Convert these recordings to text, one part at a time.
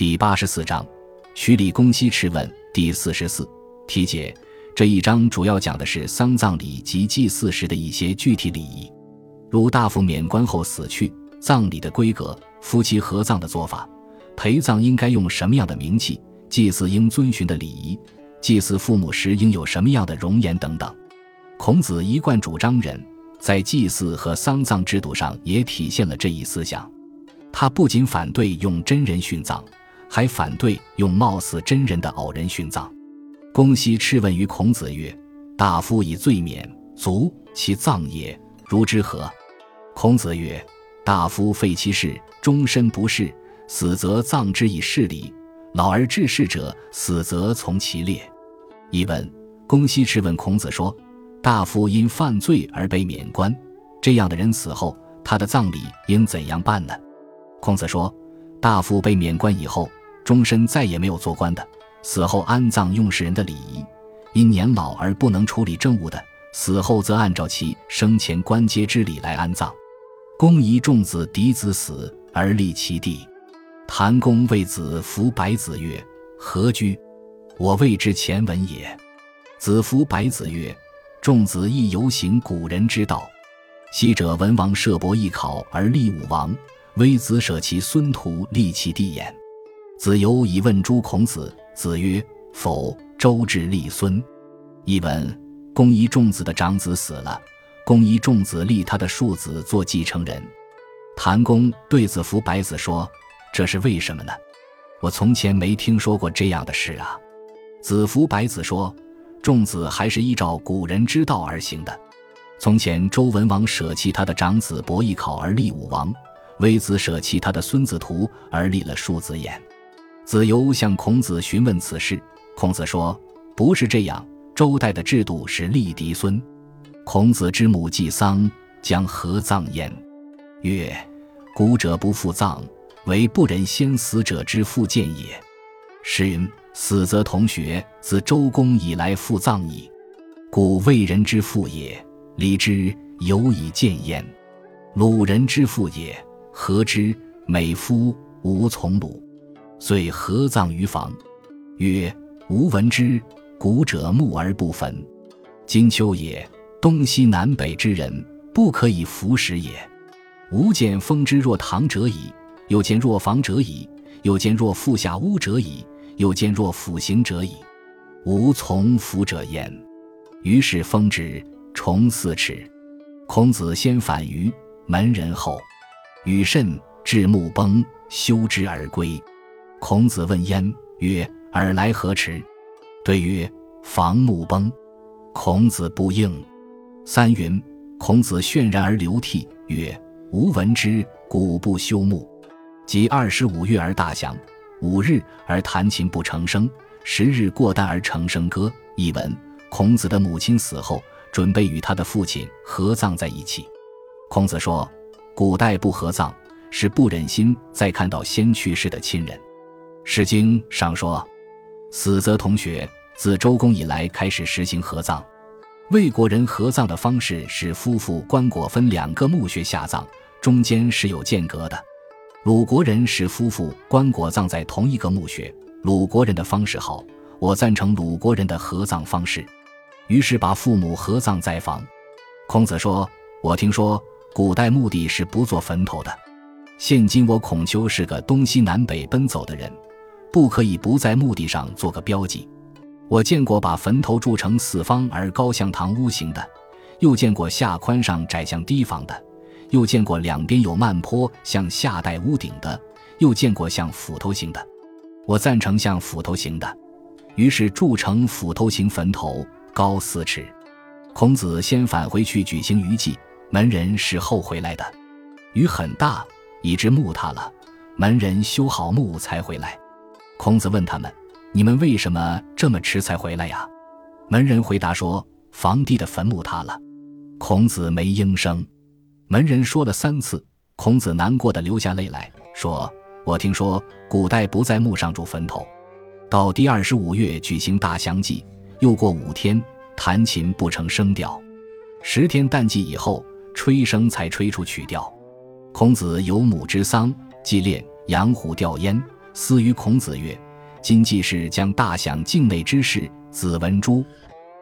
第八十四章，徐礼公西赤问第四十四题解。这一章主要讲的是丧葬礼及祭祀时的一些具体礼仪，如大夫免官后死去，葬礼的规格，夫妻合葬的做法，陪葬应该用什么样的名器，祭祀应遵循的礼仪，祭祀父母时应有什么样的容颜等等。孔子一贯主张人，在祭祀和丧葬制度上也体现了这一思想。他不仅反对用真人殉葬，还反对用貌似真人的偶人殉葬。公西赤问于孔子曰：“大夫以罪免，卒其葬也，如之何？”孔子曰：“大夫废其事，终身不仕，死则葬之以事礼；老而致仕者，死则从其列。”译文：公西赤问孔子说：“大夫因犯罪而被免官，这样的人死后，他的葬礼应怎样办呢？”孔子说：“大夫被免官以后，终身再也没有做官的。”死后安葬用世人的礼仪，因年老而不能处理政务的，死后则按照其生前官阶之礼来安葬。公仪重子嫡子死而立其弟，谭公为子服百子曰：“何居？我谓之前文也。”子服百子曰：“仲子亦犹行古人之道。昔者文王设伯邑考而立武王，微子舍其孙徒立其弟焉。子游以问诸孔子。”子曰：“否。”周至立孙。译文：公仪仲子的长子死了，公仪仲子立他的庶子做继承人。谭公对子服百子说：“这是为什么呢？我从前没听说过这样的事啊。”子服百子说：“仲子还是依照古人之道而行的。从前周文王舍弃他的长子伯邑考而立武王，微子舍弃他的孙子图而立了庶子衍。”子游向孔子询问此事，孔子说：“不是这样。周代的制度是立嫡孙。孔子之母祭丧，将何葬焉？曰：古者不复葬，为不忍先死者之复见也。诗云：死则同学，自周公以来复葬矣。故为人之父也，礼之有以见焉。鲁人之父也，何之美夫无从鲁。”遂合葬于房，曰：“吾闻之，古者木而不焚。今秋也，东西南北之人不可以服食也。吾见封之若堂者矣，又见若房者矣，又见若腹下屋者矣，又见若府行者矣。吾从服者焉。于是封之，重四尺。孔子先反于门人后，与甚至木崩，修之而归。”孔子问焉曰：“尔来何迟？”对曰：“房木崩。”孔子不应。三云：孔子泫然而流涕曰：“吾闻之，古不修木。即二十五月而大祥，五日而弹琴不成声，十日过旦而成声歌。”译文：孔子的母亲死后，准备与他的父亲合葬在一起。孔子说：“古代不合葬，是不忍心再看到先去世的亲人。”《诗经》上说：“死则同穴。”自周公以来开始实行合葬。魏国人合葬的方式是夫妇棺椁分两个墓穴下葬，中间是有间隔的。鲁国人使夫妇棺椁葬在同一个墓穴。鲁国人的方式好，我赞成鲁国人的合葬方式。于是把父母合葬在房。孔子说：“我听说古代墓地是不做坟头的，现今我孔丘是个东西南北奔走的人。”不可以不在墓地上做个标记。我见过把坟头筑成四方而高像堂屋形的，又见过下宽上窄像堤房的，又见过两边有慢坡向下带屋顶的，又见过像斧头形的。我赞成像斧头形的，于是筑成斧头形坟头，高四尺。孔子先返回去举行余祭，门人是后回来的。雨很大，以致墓塌了，门人修好墓才回来。孔子问他们：“你们为什么这么迟才回来呀？”门人回答说：“房地的坟墓塌了。”孔子没应声。门人说了三次，孔子难过的流下泪来说：“我听说古代不在墓上筑坟头，到第二十五月举行大祥祭，又过五天弹琴不成声调，十天淡祭以后吹笙才吹出曲调。孔子有母之丧，祭炼，养虎吊烟。”思于孔子曰：“今季氏将大享境内之事，子闻诸？”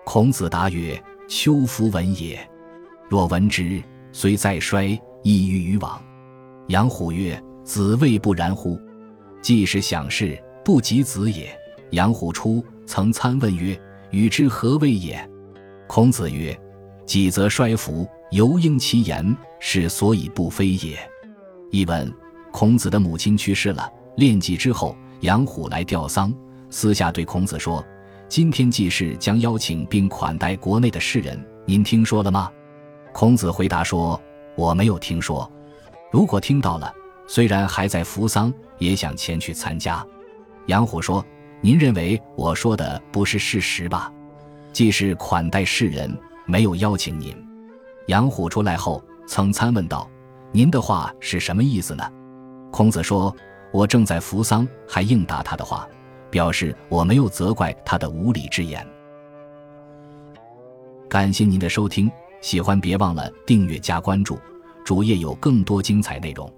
孔子答曰：“丘夫闻也。若闻之，虽再衰，亦欲于往。”杨虎曰：“子谓不然乎？季氏享事，不及子也。”杨虎出，曾参问曰：“与之何谓也？”孔子曰：“己则衰服，犹应其言，是所以不非也。”译文：孔子的母亲去世了，练祭之后，杨虎来吊丧，私下对孔子说：“今天祭祀将邀请并款待国内的士人，您听说了吗？”孔子回答说：“我没有听说。如果听到了，虽然还在扶丧，也想前去参加。”杨虎说。您认为我说的不是事实吧？既是款待世人，没有邀请您。杨虎出来后，曾参问道：“您的话是什么意思呢？”孔子说：“我正在扶桑，还应答他的话，表示我没有责怪他的无礼之言。”感谢您的收听，喜欢别忘了订阅加关注，主页有更多精彩内容。